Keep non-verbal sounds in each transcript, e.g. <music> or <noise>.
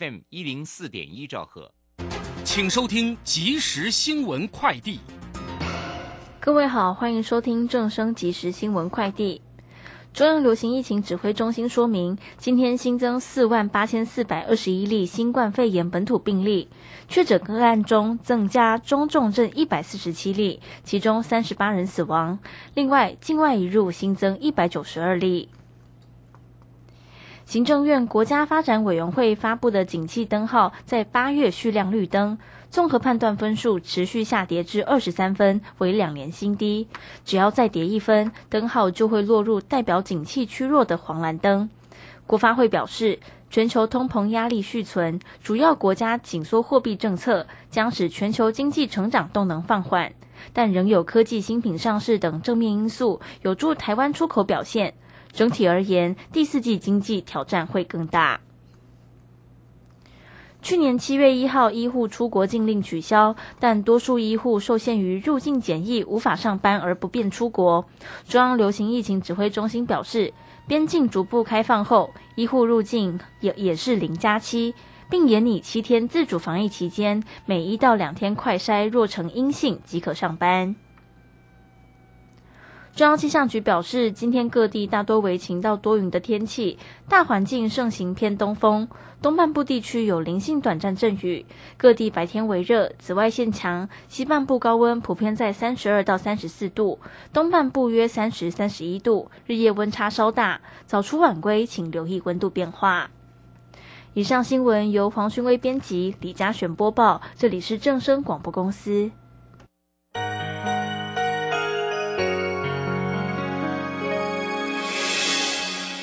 FM 一零四点一兆赫，请收听即时新闻快递。各位好，欢迎收听正声即时新闻快递。中央流行疫情指挥中心说明，今天新增四万八千四百二十一例新冠肺炎本土病例，确诊个案中增加中重症一百四十七例，其中三十八人死亡。另外，境外移入新增一百九十二例。行政院国家发展委员会发布的景气灯号在八月续亮绿灯，综合判断分数持续下跌至二十三分，为两年新低。只要再跌一分，灯号就会落入代表景气趋弱的黄蓝灯。国发会表示，全球通膨压力续存，主要国家紧缩货币政策将使全球经济成长动能放缓，但仍有科技新品上市等正面因素，有助台湾出口表现。整体而言，第四季经济挑战会更大。去年七月一号，医护出国禁令取消，但多数医护受限于入境检疫，无法上班而不便出国。中央流行疫情指挥中心表示，边境逐步开放后，医护入境也也是零加七，并严拟七天自主防疫期间，每一到两天快筛若呈阴性即可上班。中央气象局表示，今天各地大多为晴到多云的天气，大环境盛行偏东风，东半部地区有零星短暂阵雨，各地白天为热，紫外线强，西半部高温普遍在三十二到三十四度，东半部约三十三十一度，日夜温差稍大，早出晚归请留意温度变化。以上新闻由黄勋威编辑，李嘉璇播报，这里是正声广播公司。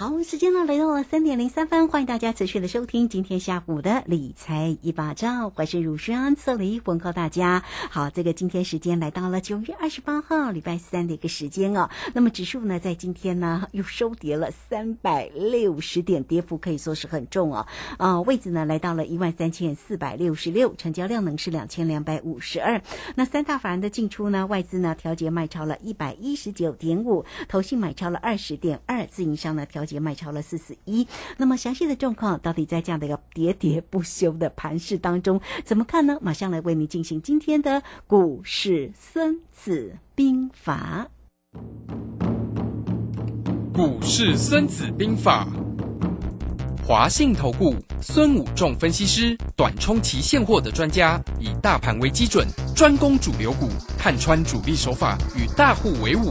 好，时间呢来到了三点零三分，欢迎大家持续的收听今天下午的理财一把照，我是乳轩策理问候大家。好，这个今天时间来到了九月二十八号礼拜三的一个时间哦。那么指数呢在今天呢又收跌了三百六十点，跌幅可以说是很重哦。啊，位置呢来到了一万三千四百六十六，成交量呢是两千两百五十二。那三大法人的进出呢，外资呢调节卖超了一百一十九点五，投信买超了二十点二，自营商呢调。节卖超了四十一，那么详细的状况到底在这样的一个喋喋不休的盘势当中怎么看呢？马上来为您进行今天的股市孙子兵法。股市孙子兵法，华信投顾孙武仲分析师，短冲期现货的专家，以大盘为基准，专攻主流股，看穿主力手法，与大户为伍。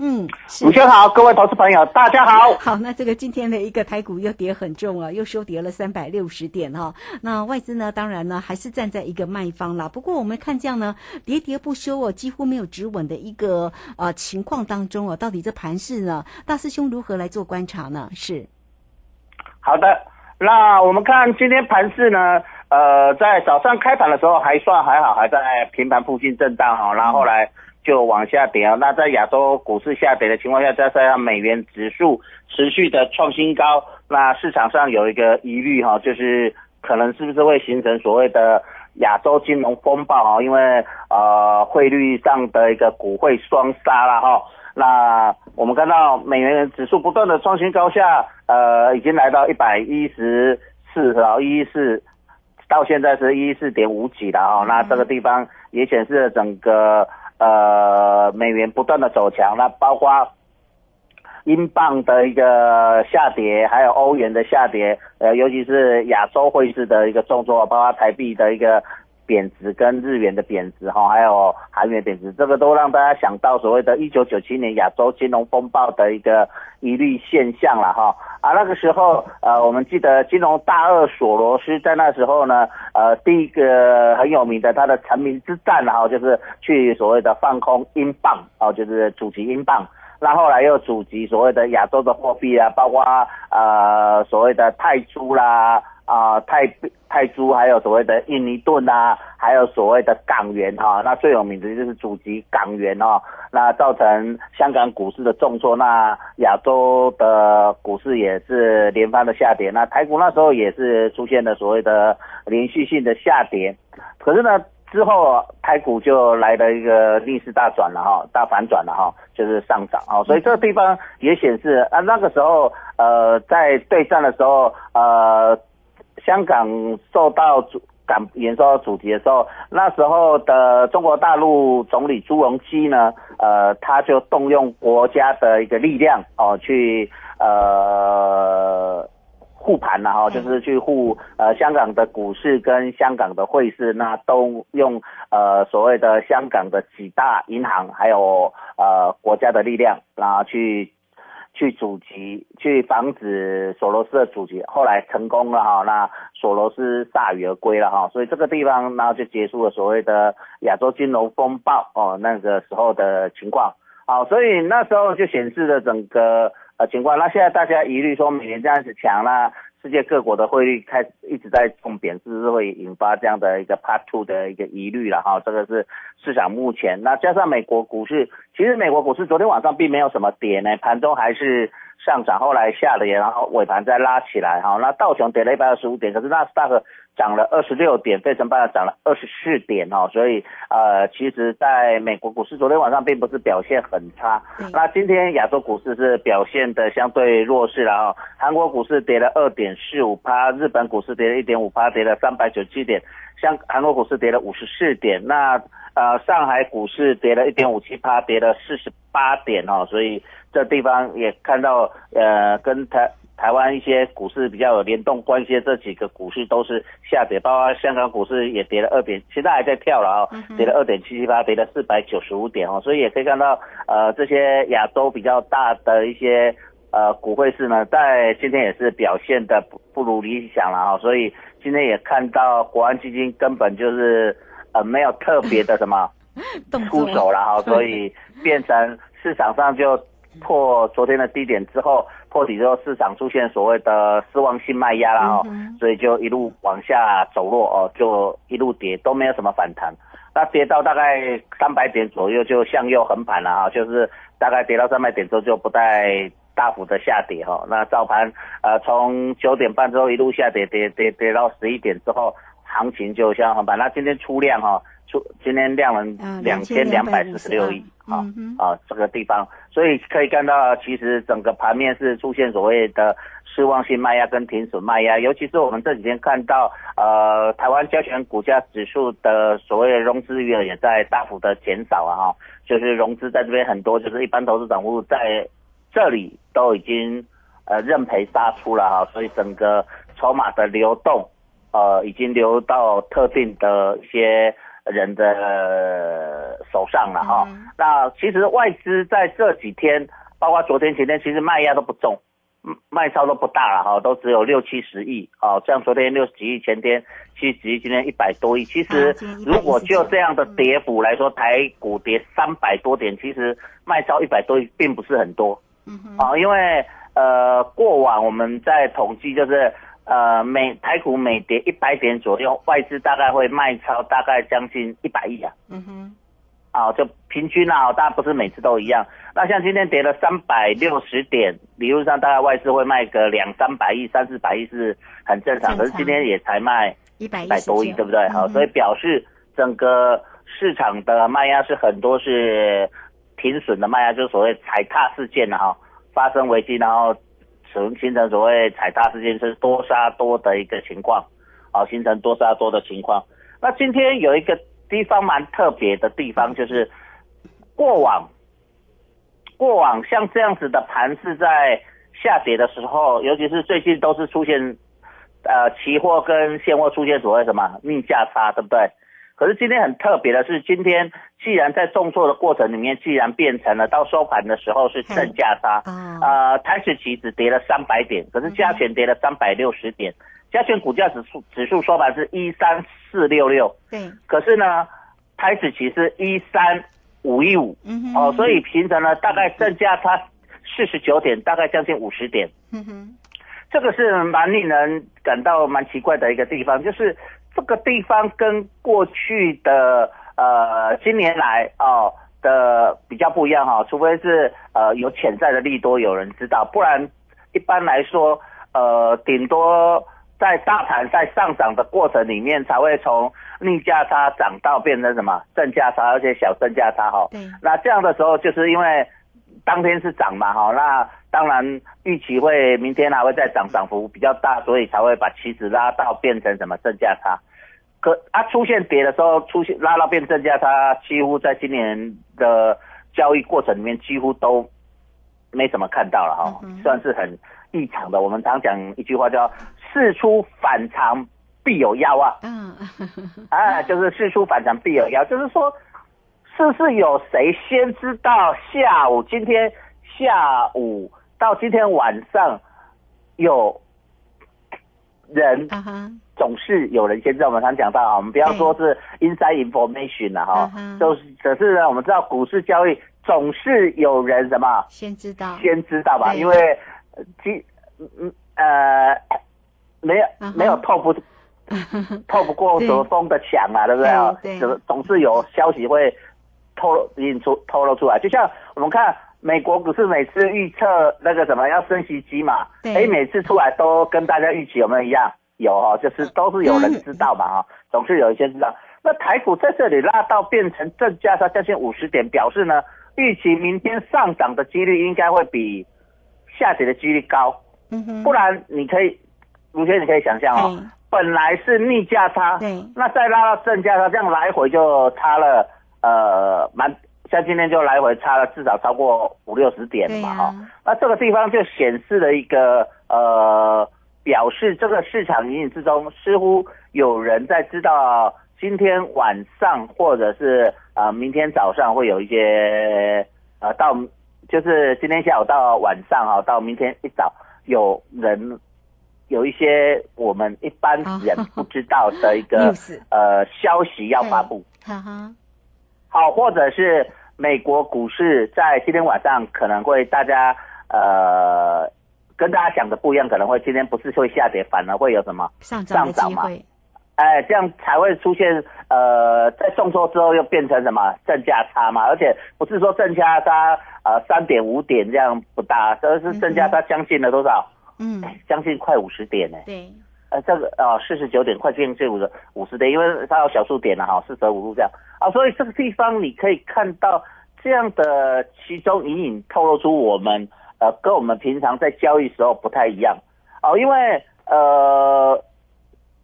嗯，午休好，各位投资朋友，大家好。好，那这个今天的一个台股又跌很重啊，又收跌了三百六十点哈。那外资呢，当然呢还是站在一个卖方啦。不过我们看这样呢，喋喋不休哦，几乎没有止稳的一个呃情况当中哦，到底这盘势呢，大师兄如何来做观察呢？是。好的，那我们看今天盘市呢，呃，在早上开盘的时候还算还好，还在平盘附近震荡哈，然后后来就往下跌啊。那在亚洲股市下跌的情况下，再加上美元指数持续的创新高，那市场上有一个疑虑哈，就是可能是不是会形成所谓的亚洲金融风暴啊？因为呃汇率上的一个股汇双杀了哈。那我们看到美元指数不断的创新高下，呃，已经来到一百一十四，然后一四，到现在是一四点五几了啊。那这个地方也显示了整个呃美元不断的走强，那包括英镑的一个下跌，还有欧元的下跌，呃，尤其是亚洲汇市的一个动作，包括台币的一个。贬值跟日元的贬值哈，还有韩元贬值，这个都让大家想到所谓的1997年亚洲金融风暴的一个疑虑现象了哈。啊，那个时候呃，我们记得金融大鳄索罗斯在那时候呢，呃，第一个很有名的他的成名之战哈，就是去所谓的放空英镑哦，就是阻击英镑。那后来又阻击所谓的亚洲的货币啊，包括呃所谓的泰铢啦。啊泰泰铢，还有所谓的印尼盾啊，还有所谓的港元哈，那最有名的就是祖籍港元哦，那造成香港股市的重挫，那亚洲的股市也是连番的下跌，那台股那时候也是出现了所谓的连续性的下跌，可是呢之后台股就来了一个逆势大转了哈，大反转了哈，就是上涨啊，所以这个地方也显示啊那个时候呃在对战的时候呃。香港受到主感严受到主题的时候，那时候的中国大陆总理朱镕基呢，呃，他就动用国家的一个力量哦，去呃护盘了哈，就是去护呃香港的股市跟香港的汇市，那都用呃所谓的香港的几大银行还有呃国家的力量，然后去。去阻击，去防止索罗斯的阻击，后来成功了哈，那索罗斯铩羽而归了哈，所以这个地方然后就结束了所谓的亚洲金融风暴哦，那个时候的情况，好，所以那时候就显示了整个呃情况，那现在大家疑虑说美元这样子强了。世界各国的汇率开始一直在重贬，是是会引发这样的一个 Part Two 的一个疑虑了哈？这个是市场目前。那加上美国股市，其实美国股市昨天晚上并没有什么跌呢，盘中还是上涨，后来下跌，然后尾盘再拉起来哈。那道琼跌了一百二十五点，可是纳斯达克涨了二十六点，费城半导涨了二十四点哦，所以呃，其实在美国股市昨天晚上并不是表现很差。那今天亚洲股市是表现的相对弱势了哦，韩国股市跌了二点四五趴，日本股市跌了一点五趴，跌了三百九十七点，像韩国股市跌了五十四点，那呃上海股市跌了一点五七趴，跌了四十八点哦，所以这地方也看到呃跟台。台湾一些股市比较有联动关系的这几个股市都是下跌，包括香港股市也跌了二点，现在还在跳了啊，跌了二点七七八，跌了四百九十五点哦，所以也可以看到，呃，这些亚洲比较大的一些呃股汇市呢，在今天也是表现的不不如理想了啊，所以今天也看到国安基金根本就是呃没有特别的什么 <laughs> 出手了哈，所以变成市场上就。破昨天的低点之后，破底之后，市场出现所谓的失望性卖压了哦，所以就一路往下走落哦，就一路跌都没有什么反弹，那跌到大概三百点左右就向右横盘了啊，就是大概跌到三百点之后就不再大幅的下跌哈，那早盘呃从九点半之后一路下跌跌跌跌到十一点之后，行情就向横盘，那今天出量哈。出今天量了两千两百四十六亿啊啊这个地方，所以可以看到，其实整个盘面是出现所谓的失望性卖压跟停损卖压，尤其是我们这几天看到，呃，台湾交权股价指数的所谓的融资余额也在大幅的减少啊，哈，就是融资在这边很多，就是一般投资账户在这里都已经呃认赔杀出了哈，所以整个筹码的流动呃已经流到特定的一些。人的手上了哈，那其实外资在这几天，包括昨天、前天，其实卖压都不重，卖超都不大了哈，都只有六七十亿哦，像昨天六十几亿，前天七十亿，今天一百多亿。其实如果就这样的跌幅来说，台股跌三百多点，其实卖超一百多亿并不是很多，嗯啊，因为。呃，过往我们在统计就是呃每台股每跌一百点左右，外资大概会卖超大概将近一百亿啊。嗯哼，啊，就平均啊，当然不是每次都一样。那像今天跌了三百六十点，理论上大概外资会卖个两三百亿、三四百亿是很正常，可是今天也才卖一百多亿，对不对？好，嗯所以表示整个市场的卖压是很多是停损的卖压，就是所谓踩踏事件啊，哈，发生危机，然后形形成所谓踩踏事件是多杀多的一个情况，好，形成多杀多的情况。那今天有一个地方蛮特别的地方，就是过往过往像这样子的盘是在下跌的时候，尤其是最近都是出现呃期货跟现货出现所谓什么逆价差，对不对？可是今天很特别的是，今天既然在重挫的过程里面，既然变成了到收盘的时候是正价差，哦，呃，台指期只跌了三百点，可是加权跌了三百六十点，加权股价指数指数收盘是一三四六六，对，可是呢，台指期是一三五一五，嗯哼，哦，所以形成了大概正价差四十九点，大概将近五十点。嗯哼，这个是蛮令人感到蛮奇怪的一个地方，就是这个地方跟过去的呃今年来哦的比较不一样哈、除非是呃有潜在的利多有人知道，不然一般来说呃顶多在大盘在上涨的过程里面才会从逆价差涨到变成什么正价差，而且小正价差哈、对，那这样的时候，就是因为当天是涨嘛，哈，那当然预期会明天还会再涨，涨幅比较大，所以才会把期指拉到变成什么正价差。可啊，出现跌的时候，出现拉到变正价差，几乎在今年的交易过程里面几乎都没怎么看到了哈，嗯算是很异常的。我们常讲一句话叫“事出反常必有妖”啊，嗯，<laughs> 啊，就是事出反常必有妖，就是说，是不是有谁先知道下午今天下午到今天晚上有人总是有人先知道，我们常讲到啊，我们不要说是 inside information 了哈。就是可是呢，我们知道股市交易总是有人什么？先知道，先知道吧，因为呃基嗯呃没有没有透不 <laughs> 透不过什么风的墙啊，对。不对啊？总是有消息会透露引出透露出来，就像我们看美国不是每次预测那个什么要升息机嘛，对哎，每次出来都跟大家预期有没有一样？有哦，就是都是有人知道嘛哈、总是有一些知道。那台股在这里拉到变成正价差将近五十点，表示呢，预期明天上涨的几率应该会比下跌的几率高。嗯哼，不然你可以，卢轩你可以想象哦，哎本来是逆价差，对那再拉到正价差，这样来回就差了，呃，蛮像今天就来回差了至少超过五六十点嘛哈、那这个地方就显示了一个呃，表示这个市场隐隐之中似乎有人在知道今天晚上或者是呃明天早上会有一些呃到就是今天下午到晚上哈、到明天一早有人有一些我们一般人不知道的一个呃消息要发布。哈哈，好，或者是美国股市在今天晚上可能会大家呃跟大家讲的不一样，可能会今天不是会下跌，反而会有什么？上涨的上涨嘛哎，这样才会出现呃，在重挫之后又变成什么正价差嘛？而且不是说正价差呃三点五点这样不大，而是正价差将近了多少？嗯，将近快五十点呢、对，呃，这个啊，四十九点快接近五十五十点，因为它有小数点了哈，四舍五入这样。啊，所以这个地方你可以看到这样的其中隐隐透露出我们呃跟我们平常在交易时候不太一样。哦，因为呃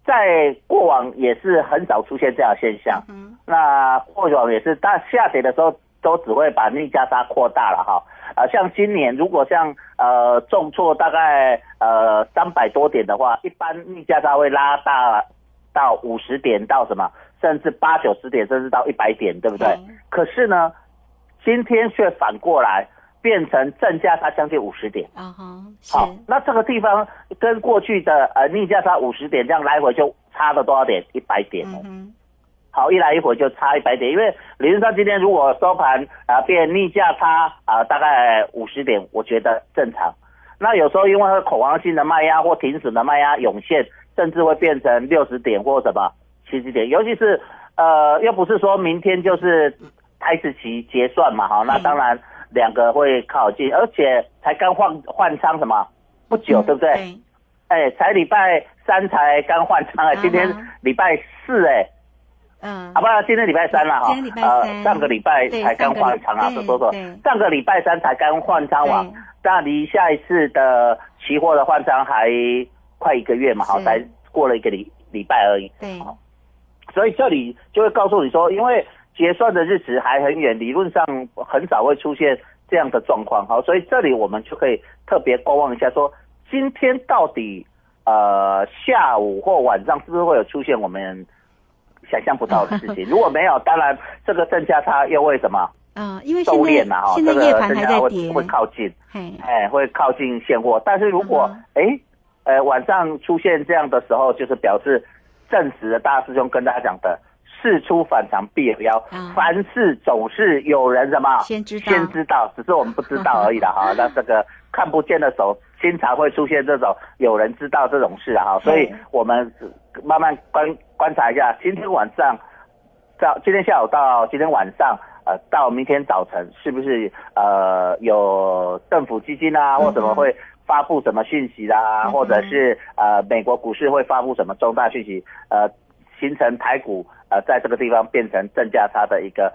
在过往也是很少出现这样的现象，嗯那过往也是大下跌的时候都只会把逆价差扩大了哈。啊，像今年如果像呃重挫大概呃三百多点的话，一般逆价差会拉大到五十点到什么，甚至八九十点，甚至到一百点，对不对？嗯可是呢，今天却反过来变成正价差将近五十点。啊好，那这个地方跟过去的呃逆价差五十点这样来回就差了多少点？一百点哦。好，一来一回就差一百点，因为理论上今天如果收盘啊、变逆价差啊、大概五十点，我觉得正常。那有时候因为恐慌性的卖压或停损的卖压涌现，甚至会变成六十点或什么七十点，尤其是呃，又不是说明天就是开始期结算嘛，哈，那当然两个会靠近，而且才刚换换仓什么不久，对不对？对，哎，才礼拜三才刚换仓啊，今天礼拜四哎。嗯，好，不，今天礼拜三了哈，今天礼拜三。呃，上个礼拜才刚换仓啊，说错对对，上个礼拜三才刚换仓完对，那离下一次的期货的换仓还快一个月嘛，好，才过了一个礼礼拜而已，对，所以这里就会告诉你说，因为结算的日子还很远，理论上很少会出现这样的状况，好，所以这里我们就可以特别观望一下说，今天到底呃下午或晚上是不是会有出现我们想象不到的事情？<laughs> 如果没有，当然这个正价差又为什么啊，因为现收敛在了哈，现在这个夜盘正价会还在跌，会靠近，嘿，哎，会靠近现货。但是如果嗯哎、呃晚上出现这样的时候，就是表示证实了大师兄跟大家讲的。事出反常必有妖，啊凡事总是有人什么先知道先知道，只是我们不知道而已的哈。那这个看不见的手，经常会出现这种有人知道这种事啊哈。所以我们慢慢观观察一下，今天晚上到今天下午到今天晚上，呃，到明天早晨，是不是呃有政府基金啊，或怎么会发布什么讯息啦，嗯或者是呃美国股市会发布什么重大讯息，呃，形成台股呃在这个地方变成正价差的一个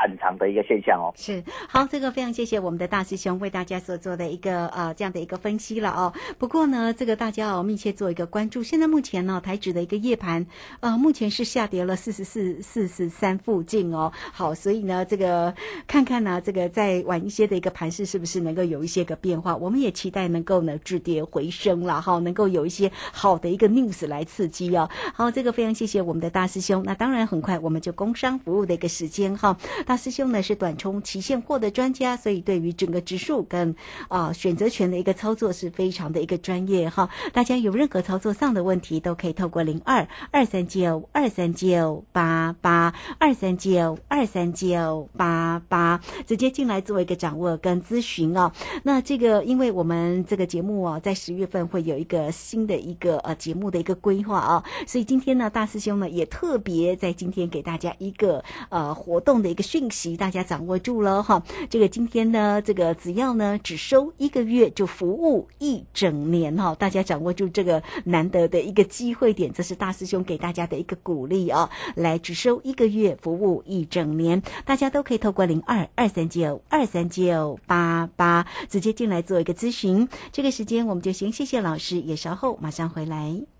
反常的一个现象哦。是好，这个非常谢谢我们的大师兄为大家所做的一个呃这样的一个分析了哦。不过呢，这个大家要密切做一个关注。现在目前呢，台指的一个夜盘呃，目前是下跌了四十四、四十三附近哦。好，所以呢，这个看看呢，这个再晚一些的一个盘势是不是能够有一些个变化？我们也期待能够呢止跌回升了哈，能够有一些好的一个 news 来刺激哦。好，这个非常谢谢我们的大师兄。那当然，很快我们就工商服务的一个时间哈。大师兄呢是短冲期现货的专家，所以对于整个指数跟啊、选择权的一个操作是非常的一个专业哈。大家有任何操作上的问题，都可以透过零二二三九二三九八八二三九二三九八八直接进来做一个掌握跟咨询哦。那这个，因为我们这个节目哦，在十月份会有一个新的一个呃节目的一个规划啊、所以今天呢，大师兄呢也特别在今天给大家一个呃活动的一个讯息，大家掌握住了哈。这个今天呢，这个只要呢只收一个月就服务一整年哈，大家掌握住这个难得的一个机会点，这是大师兄给大家的一个鼓励啊。来，只收一个月服务一整年，大家都可以透过零二二三九二三九八八直接进来做一个咨询。这个时间我们就先谢谢老师，也稍后马上回来。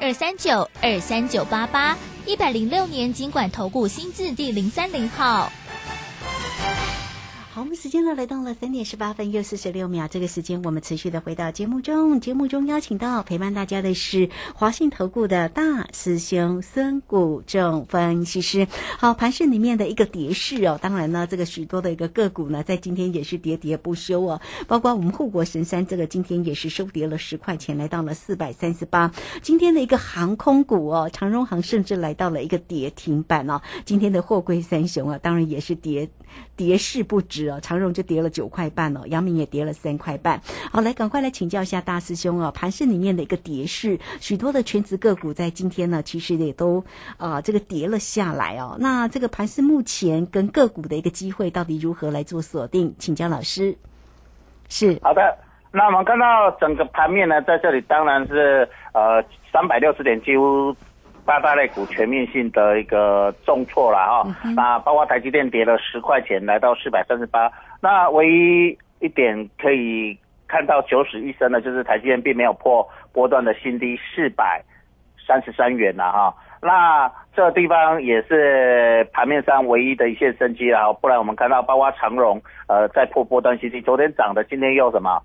二三九二三九八八，一百零六年经管投顾新字第零三零号。好，我们时间呢来到了三点十八分又四十六秒，这个时间我们持续的回到节目中。节目中邀请到陪伴大家的是华信投顾的大师兄孙谷正分析师。好，盘市里面的一个跌势哦，当然呢，这个许多的一个个股呢，在今天也是喋喋不休哦，包括我们护国神山这个今天也是收跌了十块钱，来到了四百三十八。今天的一个航空股哦，长荣航甚至来到了一个跌停板哦。今天的货柜三雄啊，当然也是跌跌势不止哦，长荣就跌了九块半哦，阳明也跌了三块半。好，来赶快来请教一下大师兄哦，盘市里面的一个跌势，许多的全职个股在今天呢，其实也都啊、这个跌了下来哦。那这个盘市目前跟个股的一个机会到底如何来做锁定？请教老师。是好的，那我们看到整个盘面呢，在这里当然是呃三百六十点，几乎八大类股全面性的一个重挫了哈、那包括台积电跌了十块钱，来到四百三十八。那唯一一点可以看到九死一生的，就是台积电并没有破波段的新低四百三十三元了哈。那这地方也是盘面上唯一的一线生机了，不然我们看到包括长荣呃在破波段新低，昨天涨的，今天又什么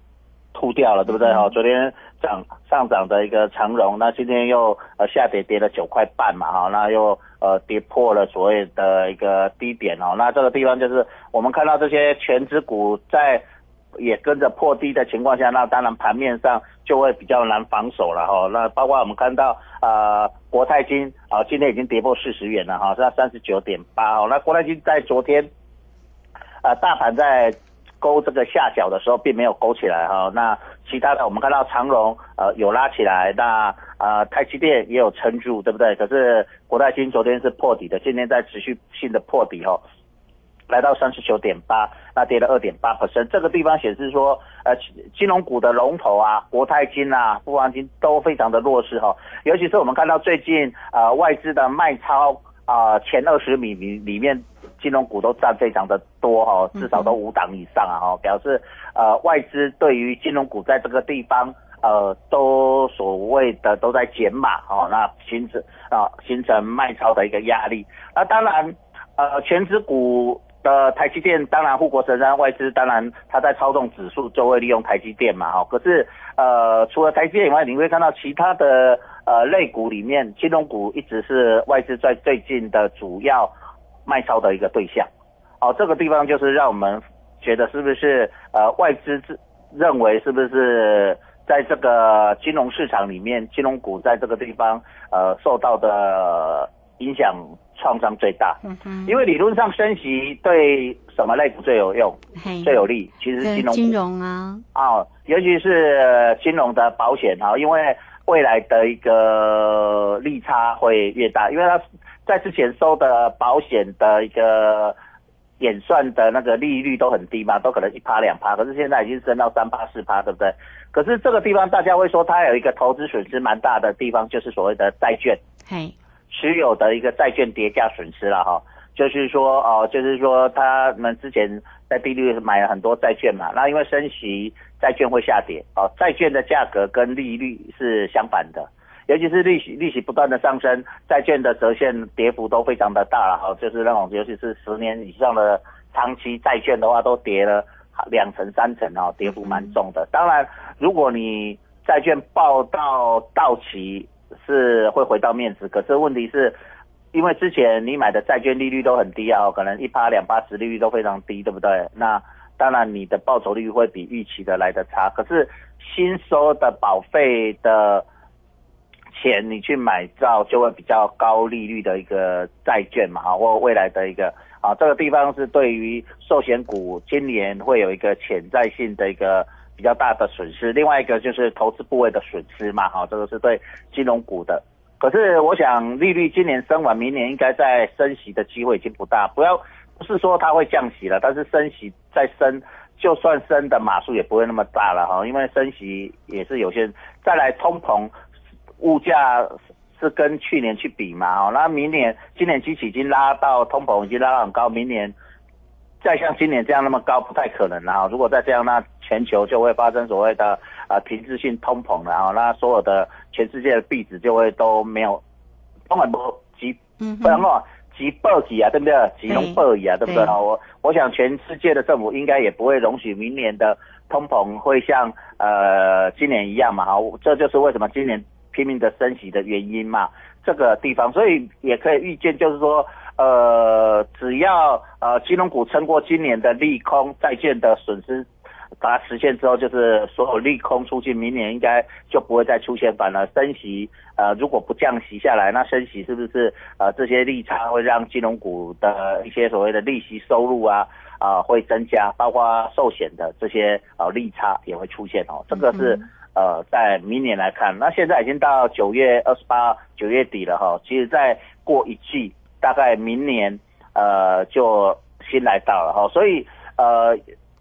吐掉了，对不对？哈，昨天涨上涨的一个长荣，那今天又呃下跌跌了九块半嘛，哈，那又呃跌破了所谓的一个低点哦，那这个地方就是我们看到这些全指股在也跟着破低的情况下，那当然盘面上就会比较难防守了哈。那包括我们看到呃国泰金啊，今天已经跌破四十元了哈，是三十九点八哦。那国泰金在昨天呃大盘在勾这个下角的时候，并没有勾起来哈。那其他的我们看到长荣呃有拉起来，那呃台积电也有撑住，对不对？可是国泰金昨天是破底的，今天在持续性的破底哦。来到三十九点八，那跌了二点八百分。这个地方显示说，呃，金融股的龙头啊，国泰金啊，富邦金都非常的弱势哈。尤其是我们看到最近呃外资的卖超啊，前二十米里里面金融股都占非常的多哈，至少都五档以上啊哈，表示呃外资对于金融股在这个地方呃都所谓的都在减码哦，那形成啊形成卖超的一个压力。那当然呃全指股。的台积电当然护国神山，外资当然它在操纵指数就会利用台积电嘛，哈。可是呃除了台积电以外，你会看到其他的呃类股里面，金融股一直是外资在最近的主要卖超的一个对象。哦，这个地方就是让我们觉得是不是呃外资认为是不是在这个金融市场里面，金融股在这个地方呃受到的影响。创伤最大，嗯因为理论上升息对什么类股最有用、最有利？其实金融金融啊，啊，尤其是金融的保险啊，因为未来的一个利差会越大，因为它在之前收的保险的一个演算的那个利率都很低嘛，都可能一趴两趴，可是现在已经升到三趴四趴，对不对？可是这个地方大家会说它有一个投资损失蛮大的地方，就是所谓的债券。嘿。持有的一个债券叠加损失了哈，就是说哦，就是说他们之前在利率买了很多债券嘛，那因为升息，债券会下跌哦，债券的价格跟利率是相反的，尤其是利息利息不断的上升，债券的折现跌幅都非常的大了哈，就是那种尤其是十年以上的长期债券的话，都跌了两成三成哦，跌幅蛮重的。当然，如果你债券报到到期。是会回到面值，可是问题是，因为之前你买的债券利率都很低啊，可能一趴两趴，十利率都非常低，对不对？那当然你的报酬率会比预期的来的差。可是新收的保费的钱，你去买到就会比较高利率的一个债券嘛，或未来的一个啊，这个地方是对于寿险股今年会有一个潜在性的一个。比较大的损失，另外一个就是投资部位的损失嘛，哈，这个是对金融股的。可是我想利率今年升完，明年应该在升息的机会已经不大，不要不是说它会降息了，但是升息再升，就算升的码数也不会那么大了哈，因为升息也是有些。再来通膨，物价是跟去年去比嘛，哦，那明年今年机器已经拉到通膨已经拉到很高，明年。再像今年这样那么高不太可能了哈，如果再这样，那全球就会发生所谓的呃停滞性通膨了哈，那所有的全世界的币值就会都没有，根本不急，不然的话急暴起啊，对不对？急龙暴起啊，对不对？我我想全世界的政府应该也不会容许明年的通膨会像呃今年一样嘛哈，这就是为什么今年拼命的升息的原因嘛，这个地方，所以也可以预见，就是说。呃，只要呃金融股撑过今年的利空，债券的损失把它实现之后，就是所有利空出尽，明年应该就不会再出现反而升息。呃，如果不降息下来，那升息是不是呃这些利差会让金融股的一些所谓的利息收入啊啊会增加，包括寿险的这些呃利差也会出现哦。这个是呃在明年来看，那现在已经到九月二十八九月底了哈，其实再过一季。大概明年，呃，就新来到了哈，所以呃，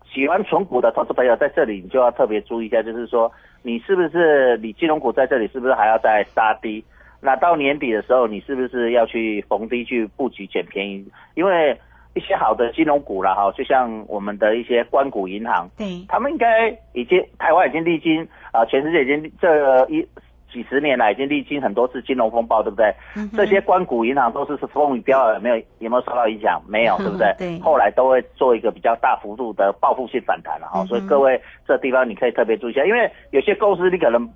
喜欢存股的投资朋友在这里，你就要特别注意一下，就是说，你是不是你金融股在这里是不是还要再杀低？那到年底的时候，你是不是要去逢低去布局捡便宜？因为一些好的金融股了哈，就像我们的一些关谷银行，对，他们应该已经台湾已经历经啊，全世界已经这一几十年来已经历经很多次金融风暴，对不对？嗯这些关谷银行都是是风雨飘摇，有没有有没有受到影响？没有，<laughs> 对不对？对后来都会做一个比较大幅度的报复性反弹了哈、嗯所以各位这地方你可以特别注意一下，因为有些公司你可能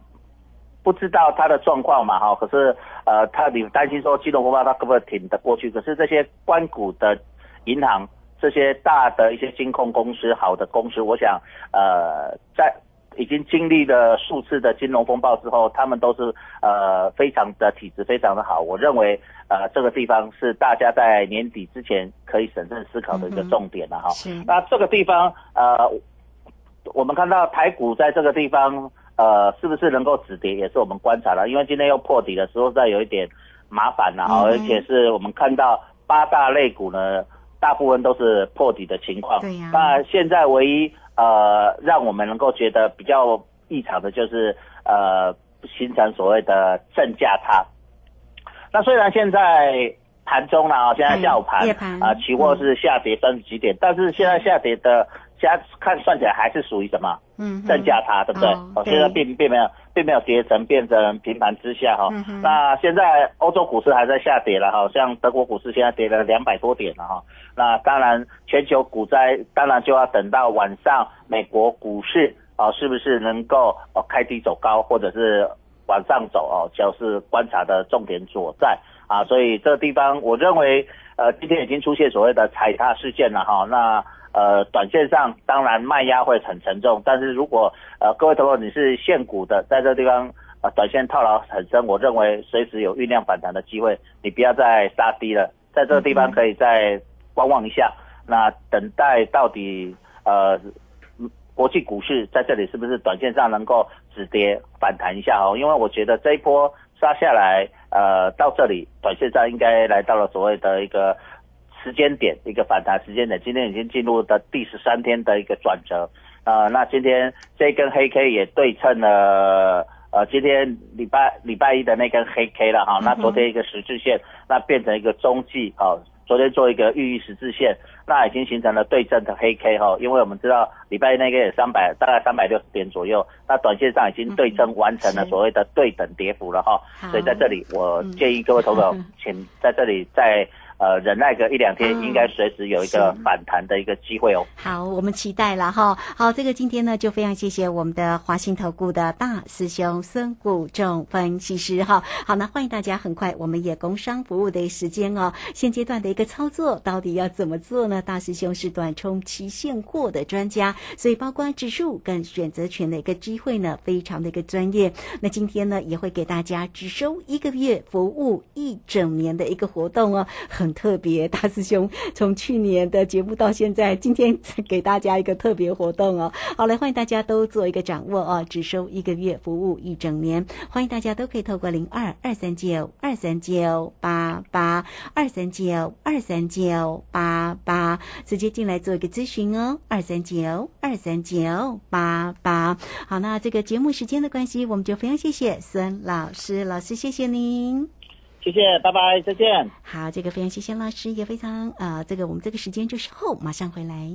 不知道它的状况嘛哈，可是呃，他你担心说金融风暴他可不可以挺得过去？可是这些关谷的银行，这些大的一些金控公司，好的公司，我想呃，在已经经历了数次的金融风暴之后，他们都是呃非常的体质非常的好。我认为呃这个地方是大家在年底之前可以审慎思考的一个重点了哈。是那这个地方呃，我们看到台股在这个地方呃是不是能够止跌，也是我们观察了，因为今天又破底的时候，再有一点麻烦了哈，嗯而且是我们看到八大类股呢。大部分都是破底的情况，对呀。那现在唯一呃让我们能够觉得比较异常的就是呃形成所谓的正价差。那虽然现在盘中了啊，现在下午盘。啊、期货是下跌三十几点，但是现在下跌的，现在看算起来还是属于什么？嗯哼正价差，对不对？哦对现在并并没有并没有跌成变成平盘之下哈、那现在欧洲股市还在下跌了哈，像德国股市现在跌了两百多点了哈。那当然，全球股灾当然就要等到晚上美国股市啊、是不是能够哦开低走高，或者是往上走哦，就是观察的重点所在啊。所以这个地方，我认为呃今天已经出现所谓的踩踏事件了哈。那呃，短线上当然卖压会很沉重，但是如果呃各位投友你是现股的，在这地方呃短线套牢很深，我认为随时有酝酿反弹的机会，你不要再杀低了，在这个地方可以再观望一下，那等待到底呃国际股市在这里是不是短线上能够止跌反弹一下哦？因为我觉得这一波杀下来，呃，到这里短线上应该来到了所谓的一个时间点，一个反弹时间点。今天已经进入的第十三天的一个转折，呃，那今天这根黑 K 也对称了。呃，今天礼拜礼拜一的那根黑 K 了哈，那昨天一个十字线，那变成一个中继哈，昨天做一个寓意十字线，那已经形成了对称的黑 K 哈，因为我们知道礼拜一那个也三百，大概三百六十点左右，那短线上已经对称完成了所谓的对等跌幅了哈好，所以在这里我建议各位投友，<laughs> 请在这里再呃忍耐个一两天，嗯应该随时有一个反弹的一个机会哦。好，我们期待了哈。好，这个今天呢，就非常谢谢我们的华信投顾的大师兄孙谷仲分析师哈。好，那欢迎大家，很快我们也工商服务的时间哦。现阶段的一个操作到底要怎么做呢？大师兄是短冲期现货的专家，所以包括指数跟选择权的一个机会呢，非常的一个专业。那今天呢，也会给大家只收一个月服务一整年的一个活动哦，很很特别。大师兄从去年的节目到现在，今天给大家一个特别活动哦。好嘞，欢迎大家都做一个掌握哦，只收一个月服务一整年，欢迎大家都可以透过零二二三九二三九八八二三九二三九八八直接进来做一个咨询哦，二三九二三九八八。好，那这个节目时间的关系，我们就非常谢谢孙老师，老师谢谢您。谢谢，拜拜，再见。好，这个非常谢谢老师，也非常呃，这个我们这个时间就是后马上回来。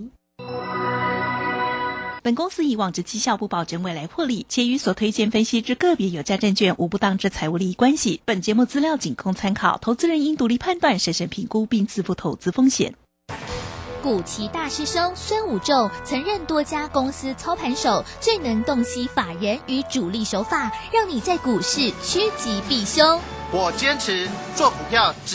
本公司以往之绩效不保证未来获利，且与所推荐分析之个别有价证券无不当之财务利益关系。本节目资料仅供参考，投资人应独立判断、审慎评估并自负投资风险。古奇大师兄孙武仲曾任多家公司操盘手，最能洞悉法人与主力手法，让你在股市趋吉避凶。我坚持做股票只